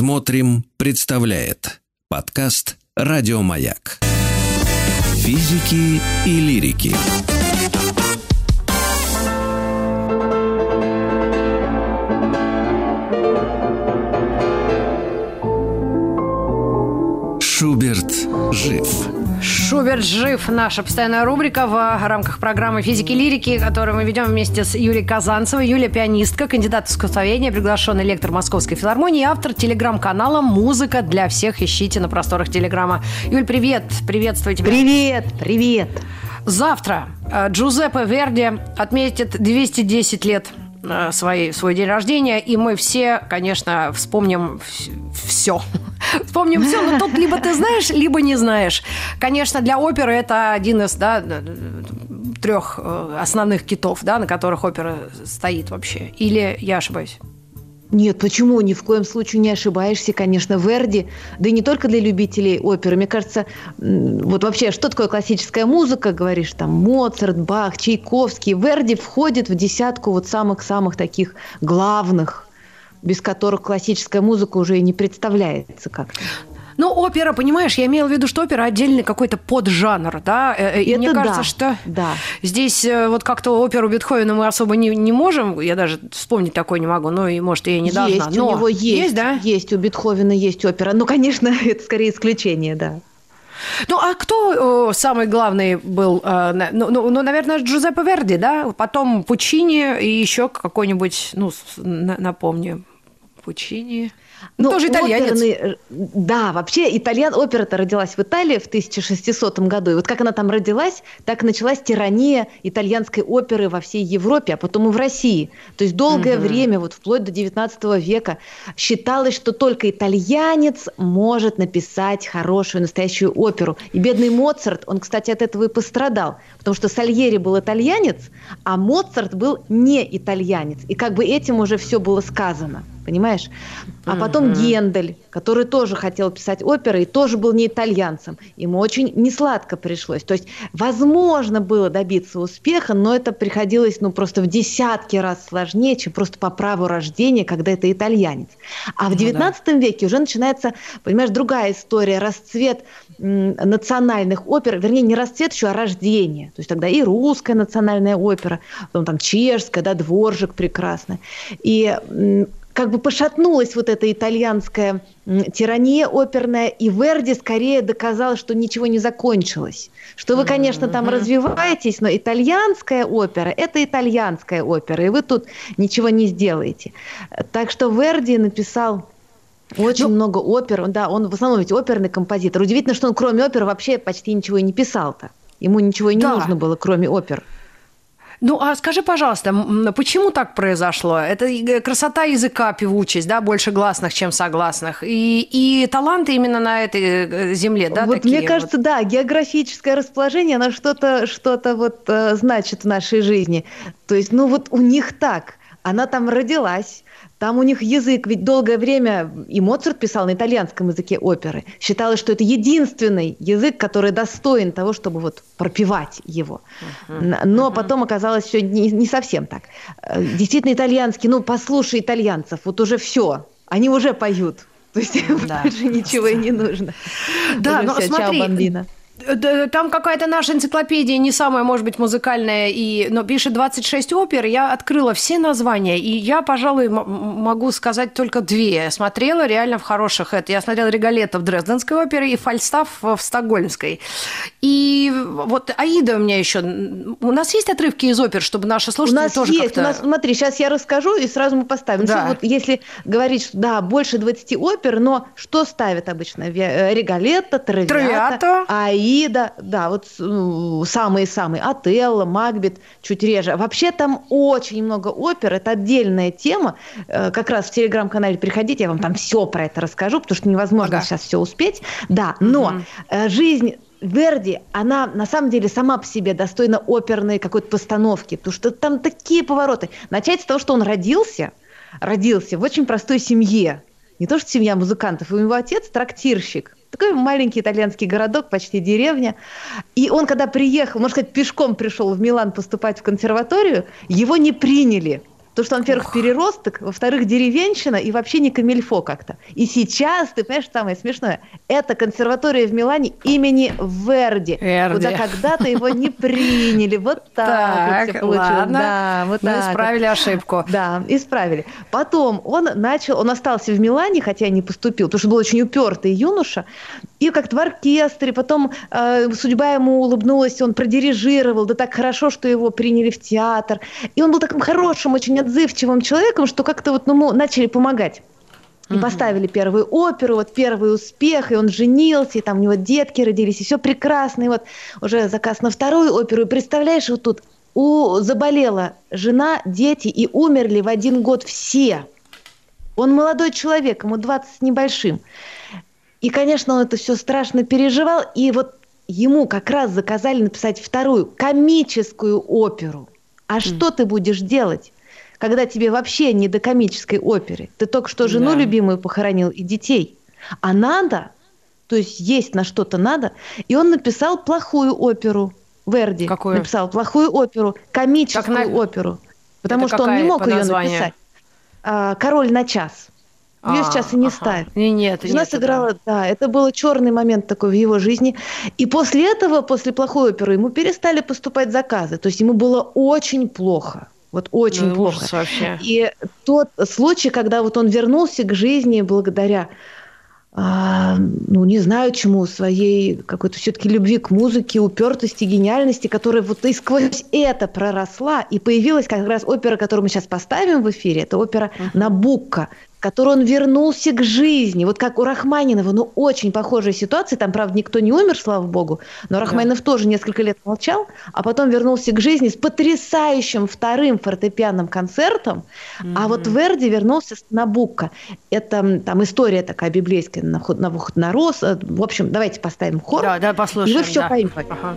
Смотрим, представляет подкаст Радиомаяк. Физики и лирики. Шуберт жив. Шуберт жив. Наша постоянная рубрика в рамках программы физики и лирики, которую мы ведем вместе с Юлией Казанцевой. Юлия пианистка, кандидат искусствоведения, приглашенный лектор Московской филармонии и автор телеграм-канала «Музыка для всех». Ищите на просторах телеграма. Юль, привет. Приветствую тебя. Привет, привет. Завтра э, Джузеппе Верди отметит 210 лет э, свой, свой день рождения, и мы все, конечно, вспомним все. Вспомним все, но тут либо ты знаешь, либо не знаешь. Конечно, для оперы это один из да, трех э, основных китов, да, на которых опера стоит вообще. Или я ошибаюсь? Нет, почему? Ни в коем случае не ошибаешься, конечно, Верди, да и не только для любителей оперы. Мне кажется, вот вообще, что такое классическая музыка, говоришь, там, Моцарт, Бах, Чайковский. Верди входит в десятку вот самых-самых таких главных без которых классическая музыка уже и не представляется как-то. Ну, опера, понимаешь, я имела в виду, что опера отдельный какой-то поджанр, да? Э, э, и Это мне кажется, да, что да. здесь э, вот как-то оперу Бетховена мы особо не, не можем, я даже вспомнить такой не могу, ну и, может, я не должна. Есть, но... у него есть, есть, да? Есть, у Бетховена есть опера. Ну, конечно, это скорее исключение, да. Ну, а кто о, самый главный был? Э, ну, ну, ну, наверное, Джузеппе Верди, да? Потом Пучини и еще какой-нибудь, ну, напомню, Пучини. Ну, Тоже итальянец. Оперный, э, да, вообще итальян, опера-то родилась в Италии в 1600 году. И вот как она там родилась, так началась тирания итальянской оперы во всей Европе, а потом и в России. То есть долгое угу. время, вот вплоть до 19 века, считалось, что только итальянец может написать хорошую настоящую оперу. И бедный Моцарт, он, кстати, от этого и пострадал, потому что Сальери был итальянец, а Моцарт был не итальянец. И как бы этим уже все было сказано понимаешь? А потом mm-hmm. Гендель, который тоже хотел писать оперы и тоже был не итальянцем. Ему очень несладко пришлось. То есть, возможно было добиться успеха, но это приходилось, ну, просто в десятки раз сложнее, чем просто по праву рождения, когда это итальянец. А в XIX ну, да. веке уже начинается, понимаешь, другая история, расцвет национальных опер, вернее, не расцвет еще, а рождение. То есть тогда и русская национальная опера, потом там чешская, да, Дворжик прекрасно. И как бы пошатнулась вот эта итальянская тирания оперная, и Верди скорее доказал, что ничего не закончилось. Что вы, конечно, там mm-hmm. развиваетесь, но итальянская опера – это итальянская опера, и вы тут ничего не сделаете. Так что Верди написал очень ну, много опер, да, он в основном ведь оперный композитор. Удивительно, что он кроме опер вообще почти ничего и не писал-то. Ему ничего и не да. нужно было, кроме опер. Ну, а скажи, пожалуйста, почему так произошло? Это красота языка, певучесть, да, больше гласных, чем согласных, и, и таланты именно на этой э, земле, да, вот такие Мне кажется, вот. да, географическое расположение, оно что-то что вот э, значит в нашей жизни. То есть, ну вот у них так, она там родилась, там у них язык, ведь долгое время и Моцарт писал на итальянском языке оперы. Считалось, что это единственный язык, который достоин того, чтобы вот пропевать его. Но потом оказалось все не, не совсем так. Э, действительно, итальянский, ну, послушай итальянцев, вот уже все, они уже поют. То есть да. больше ничего и не нужно. Да, но смотри, там какая-то наша энциклопедия не самая, может быть, музыкальная, и, но пишет 26 опер. Я открыла все названия, и я, пожалуй, могу сказать только две. Я смотрела реально в хороших. Это я смотрела Регалета в Дрезденской опере и Фальстаф в Стокгольмской. И вот Аида у меня еще. У нас есть отрывки из опер, чтобы наши слушатели у нас тоже есть. У нас, смотри, сейчас я расскажу, и сразу мы поставим. Да. вот если говорить, что да, больше 20 опер, но что ставят обычно? Э, Регалета, Травиата, Травиата. Аида Аида, да, вот ну, самые-самые, Отелло, Макбет, чуть реже. Вообще там очень много опер, это отдельная тема. Э, как раз в телеграм-канале приходите, я вам там все про это расскажу, потому что невозможно ага. сейчас все успеть. Да, но угу. жизнь Верди, она на самом деле сама по себе достойна оперной какой-то постановки, потому что там такие повороты. Начать с того, что он родился, родился в очень простой семье. Не то, что семья музыкантов, у него отец трактирщик, такой маленький итальянский городок, почти деревня. И он, когда приехал, можно сказать, пешком пришел в Милан поступать в консерваторию, его не приняли. То, что он, во-первых, переросток, во-вторых, деревенщина и вообще не камильфо как-то. И сейчас, ты понимаешь, самое смешное, это консерватория в Милане имени Верди, Верди. куда когда-то его не приняли. Вот так, так вот все получилось. Ладно. Да, вот Мы так исправили вот. ошибку. Да, исправили. Потом он начал, он остался в Милане, хотя не поступил, потому что был очень упертый юноша, и как-то в оркестре, потом э, судьба ему улыбнулась, он продирижировал, да так хорошо, что его приняли в театр. И он был таким хорошим, очень отзывчивым человеком, что как-то вот ну, начали помогать. И mm-hmm. поставили первую оперу, вот первый успех, и он женился, и там у него детки родились, и все прекрасно, и вот уже заказ на вторую оперу. И представляешь, вот тут у, заболела жена, дети, и умерли в один год все. Он молодой человек, ему 20 с небольшим. И, конечно, он это все страшно переживал, и вот ему как раз заказали написать вторую комическую оперу. А mm. что ты будешь делать? Когда тебе вообще не до комической оперы. Ты только что жену да. любимую похоронил и детей. А надо, то есть есть на что-то надо. И он написал плохую оперу. Верди Какую? написал плохую оперу, комическую на... оперу. Потому Это что он не мог ее написать. А, Король на час. Ее а, сейчас и не ага. ставят. Не, нет, Жена нет, сыграла, да. да, это был черный момент такой в его жизни. И после этого, после плохой оперы, ему перестали поступать заказы. То есть ему было очень плохо. Вот очень ну, плохо. Вообще. И тот случай, когда вот он вернулся к жизни благодаря а, ну, не знаю чему, своей какой-то все-таки любви к музыке, упертости, гениальности, которая вот и сквозь это проросла, и появилась как раз опера, которую мы сейчас поставим в эфире, это опера uh-huh. «Набукка», которой он вернулся к жизни. Вот как у Рахманинова, ну, очень похожая ситуация. Там, правда, никто не умер, слава богу, но Рахманинов да. тоже несколько лет молчал, а потом вернулся к жизни с потрясающим вторым фортепианным концертом. Mm-hmm. А вот Верди вернулся с Набукко. Это там история такая библейская на, на выход на рост. В общем, давайте поставим хор. Да, да, послушаем. И вы все да. поймете. Ага.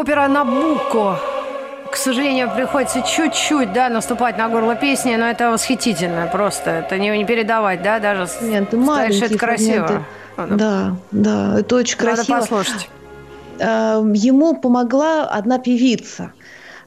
Опера «Набуко». К сожалению, приходится чуть-чуть, да, наступать на горло песни, но это восхитительно просто. Это не, не передавать, да, даже. Нет, маленькие это красиво. Фрагменты. Да, да, это очень красиво. Надо послушать. А, ему помогла одна певица.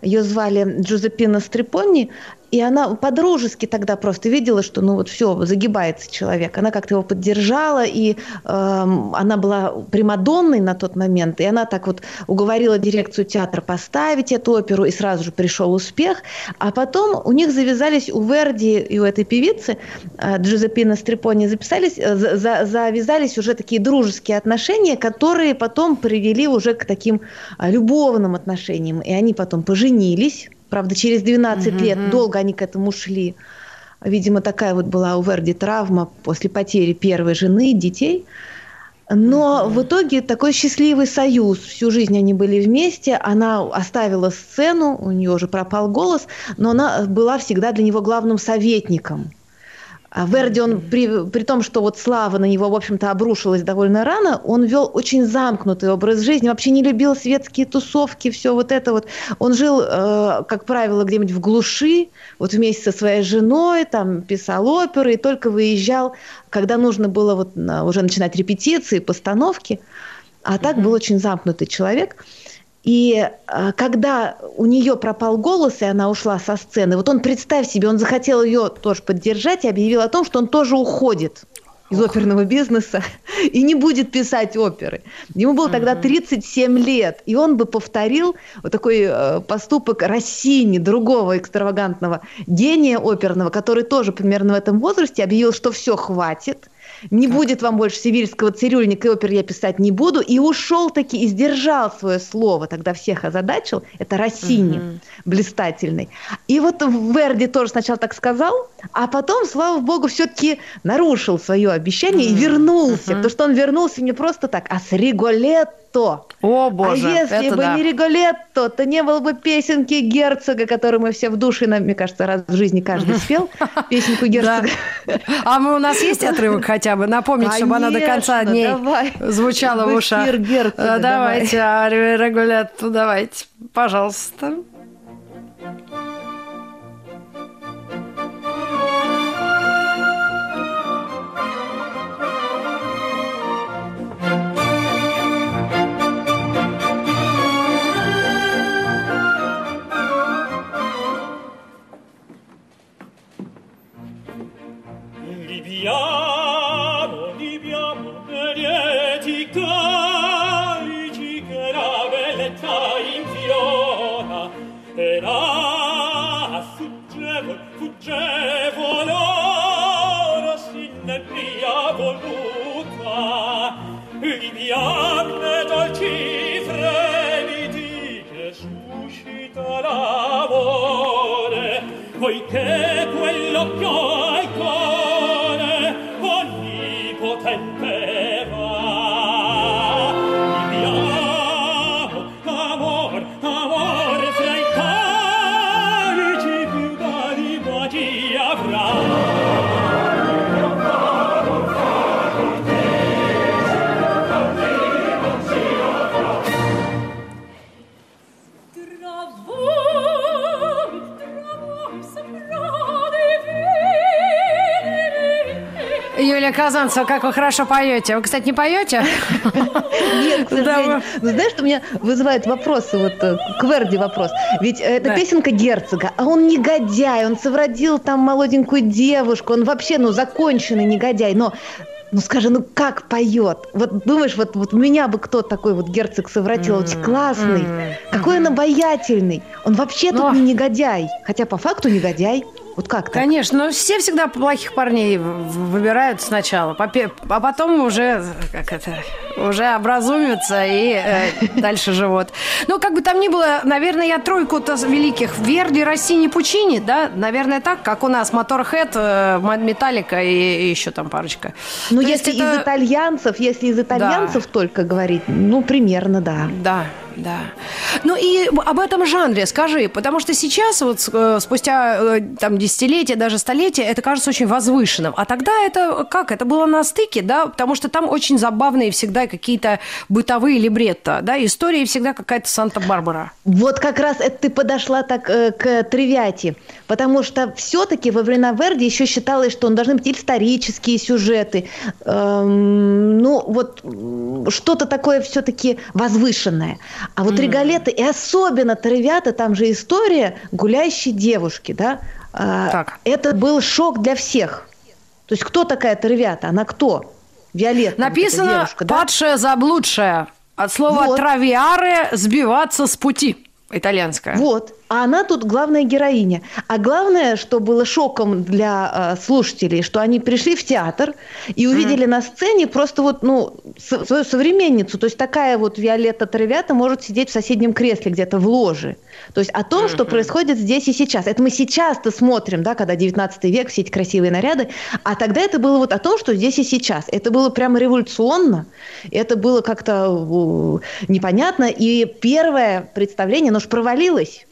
Ее звали Джузеппина Стрипони, и она по-дружески тогда просто видела, что ну вот все, загибается человек. Она как-то его поддержала, и э, она была примадонной на тот момент, и она так вот уговорила дирекцию театра поставить эту оперу, и сразу же пришел успех. А потом у них завязались у Верди и у этой певицы э, Джузеппина Стрипони записались, э, за, завязались уже такие дружеские отношения, которые потом привели уже к таким э, любовным отношениям. И они потом поженились, Правда, через 12 mm-hmm. лет долго они к этому шли. Видимо, такая вот была у Верди травма после потери первой жены, детей. Но в итоге такой счастливый союз. Всю жизнь они были вместе. Она оставила сцену, у нее уже пропал голос, но она была всегда для него главным советником. А Верди, он при, при том, что вот слава на него, в общем-то, обрушилась довольно рано, он вел очень замкнутый образ жизни, вообще не любил светские тусовки, все вот это вот. Он жил, э, как правило, где-нибудь в глуши, вот вместе со своей женой, там писал оперы и только выезжал, когда нужно было вот уже начинать репетиции, постановки. А так mm-hmm. был очень замкнутый человек. И э, когда у нее пропал голос, и она ушла со сцены, вот он, представь себе, он захотел ее тоже поддержать и объявил о том, что он тоже уходит из оперного бизнеса и не будет писать оперы. Ему было тогда 37 лет, и он бы повторил вот такой э, поступок Россини, другого экстравагантного гения оперного, который тоже примерно в этом возрасте объявил, что все, хватит, не так. будет вам больше сибирского цирюльника и опер я писать не буду. И ушел таки и сдержал свое слово. Тогда всех озадачил. Это Россини, угу. блистательный. И вот Верди тоже сначала так сказал, а потом, слава богу, все-таки нарушил свое обещание угу. и вернулся. Угу. Потому что он вернулся не просто так, а с Риголет Риголетто. О, боже, А если это бы да. не Риголетто, то не было бы песенки герцога, которую мы все в душе, мне кажется, раз в жизни каждый спел, песенку герцога. А мы у нас есть отрывок хотя бы? Напомнить, чтобы она до конца дней звучала в ушах. Давайте, Риголетто, давайте, пожалуйста. poiché quell'occhio hai colto Юлия Казанцева, как вы хорошо поете. Вы, кстати, не поете? Нет, к сожалению. Знаешь, что меня вызывает вопросы, вот э, к Верди вопрос. Ведь это да. песенка герцога, а он негодяй, он совратил там молоденькую девушку, он вообще, ну, законченный негодяй. Но ну скажи, ну как поет? Вот думаешь, вот, вот меня бы кто такой вот герцог совратил, mm-hmm. очень классный, mm-hmm. какой он обаятельный. Он вообще Но... тут не негодяй, хотя по факту негодяй. Вот как так? Конечно, но все всегда плохих парней выбирают сначала, а потом уже, как это, уже образумятся и э, дальше живут. Ну, как бы там ни было, наверное, я тройку-то великих. Верди, Россини, Пучини, да? Наверное, так, как у нас Моторхед, э, Металлика и, и еще там парочка. Ну, если это... из итальянцев, если из итальянцев да. только говорить, ну, примерно, да. Да, да. Ну и об этом жанре скажи, потому что сейчас, вот э, спустя э, там десятилетия, даже столетия, это кажется очень возвышенным. А тогда это как? Это было на стыке, да? Потому что там очень забавные всегда какие-то бытовые либретто, да? Истории всегда какая-то Санта-Барбара. Вот как раз это ты подошла так э, к Тривиати, потому что все-таки во времена Верди еще считалось, что он должны быть исторические сюжеты, эм, ну вот что-то такое все-таки возвышенное. А вот mm. Риголетто, и особенно Травиата, там же история гуляющей девушки, да? Так. Это был шок для всех. То есть кто такая Травиата? Она кто? Виолетта. Написано вот девушка, да? «падшая, заблудшая». От слова вот. «травиаре» – «сбиваться с пути» итальянская. Вот. А она тут главная героиня. А главное, что было шоком для э, слушателей, что они пришли в театр и увидели mm. на сцене просто вот, ну, свою современницу. То есть такая вот Виолетта Травята может сидеть в соседнем кресле где-то в ложе. То есть о том, mm-hmm. что происходит здесь и сейчас. Это мы сейчас-то смотрим, да, когда 19 век, все эти красивые наряды. А тогда это было вот о том, что здесь и сейчас. Это было прямо революционно. Это было как-то непонятно. И первое представление, оно же провалилось.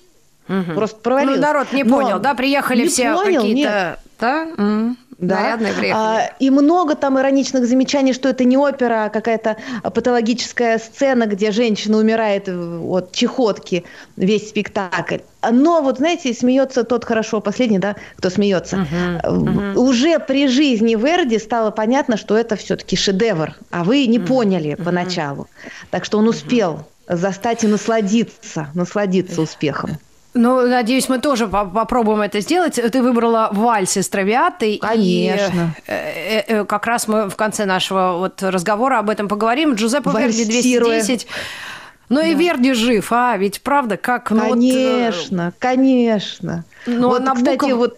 Угу. Просто провалилось. Ну, народ не понял, Но... да? Приехали все понял, какие-то... Да? Mm. Да. А, и много там ироничных замечаний, что это не опера, а какая-то патологическая сцена, где женщина умирает от чехотки весь спектакль. Но вот, знаете, смеется тот хорошо, последний, да, кто смеется. Uh-huh, uh-huh. Уже при жизни Верди стало понятно, что это все-таки шедевр, а вы не uh-huh, поняли uh-huh. поначалу. Так что он успел uh-huh. застать и насладиться, насладиться успехом. Ну, надеюсь, мы тоже попробуем это сделать. Ты выбрала вальс из травиаты. Конечно. И, э, э, как раз мы в конце нашего вот разговора об этом поговорим. Джузеппе Верди 210. Ну да. и Верди жив, а ведь правда, как... Ну, конечно, вот, конечно. Ну, вот, Набоков... кстати, вот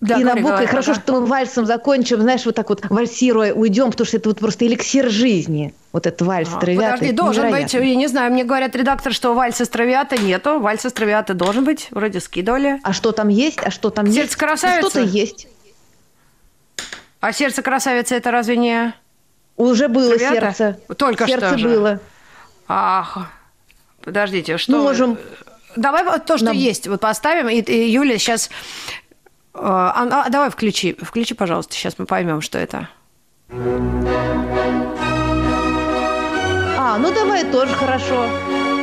да, и Набоков, и хорошо, да. что мы вальсом закончим, знаешь, вот так вот вальсируя уйдем, потому что это вот просто эликсир жизни. Вот этот вальс а, травиата. Подожди, должен невероятно. быть, я не знаю, мне говорят редактор, что вальса травиата нету, вальса травиата должен быть, вроде скидывали. А что там есть? А что там Сердце есть? красавицы? Что-то есть. А сердце красавицы это разве не... Уже было травиата? сердце. Только сердце что Сердце было. Ах, подождите, что... Можем... Давай вот то, что Нам... есть, вот поставим, и, и Юля сейчас а, а, давай включи, включи, пожалуйста, сейчас мы поймем, что это. А, ну давай тоже хорошо.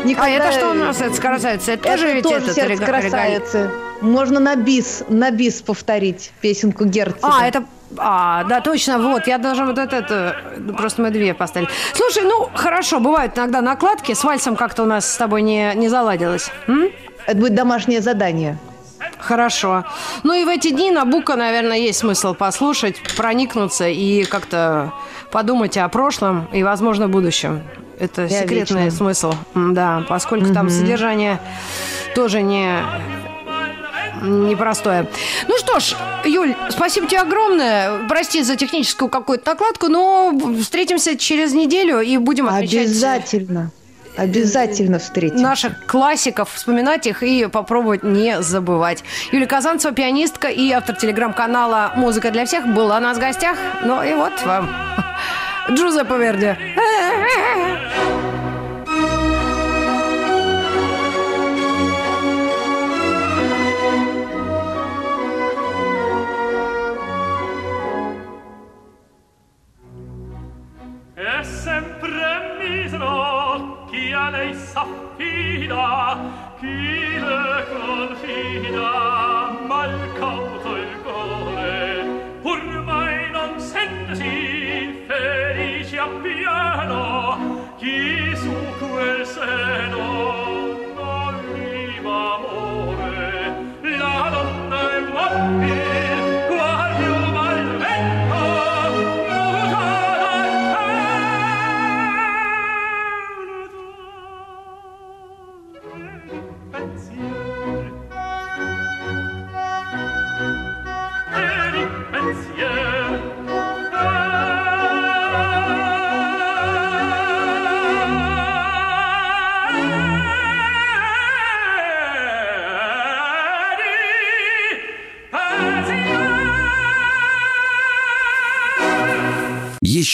Никогда... А это что у нас, это красавица? Это, это тоже ведь тоже сердце рега... красавицы. Можно на бис, на бис повторить песенку Герцога. А, это а, да, точно, вот, я должна вот это, это, просто мы две поставили. Слушай, ну, хорошо, бывают иногда накладки, с вальсом как-то у нас с тобой не, не заладилось. М? Это будет домашнее задание. Хорошо. Ну и в эти дни на Бука, наверное, есть смысл послушать, проникнуться и как-то подумать о прошлом и, возможно, будущем. Это Я секретный вечно. смысл, да, поскольку угу. там содержание тоже не непростое. Ну что ж, Юль, спасибо тебе огромное. Прости за техническую какую-то накладку, но встретимся через неделю и будем отвечать. Обязательно. Обязательно встретим. Наших классиков, вспоминать их и попробовать не забывать. Юлия Казанцева, пианистка и автор телеграм-канала «Музыка для всех» была у нас в гостях. Ну и вот вам Джузеппе Верди.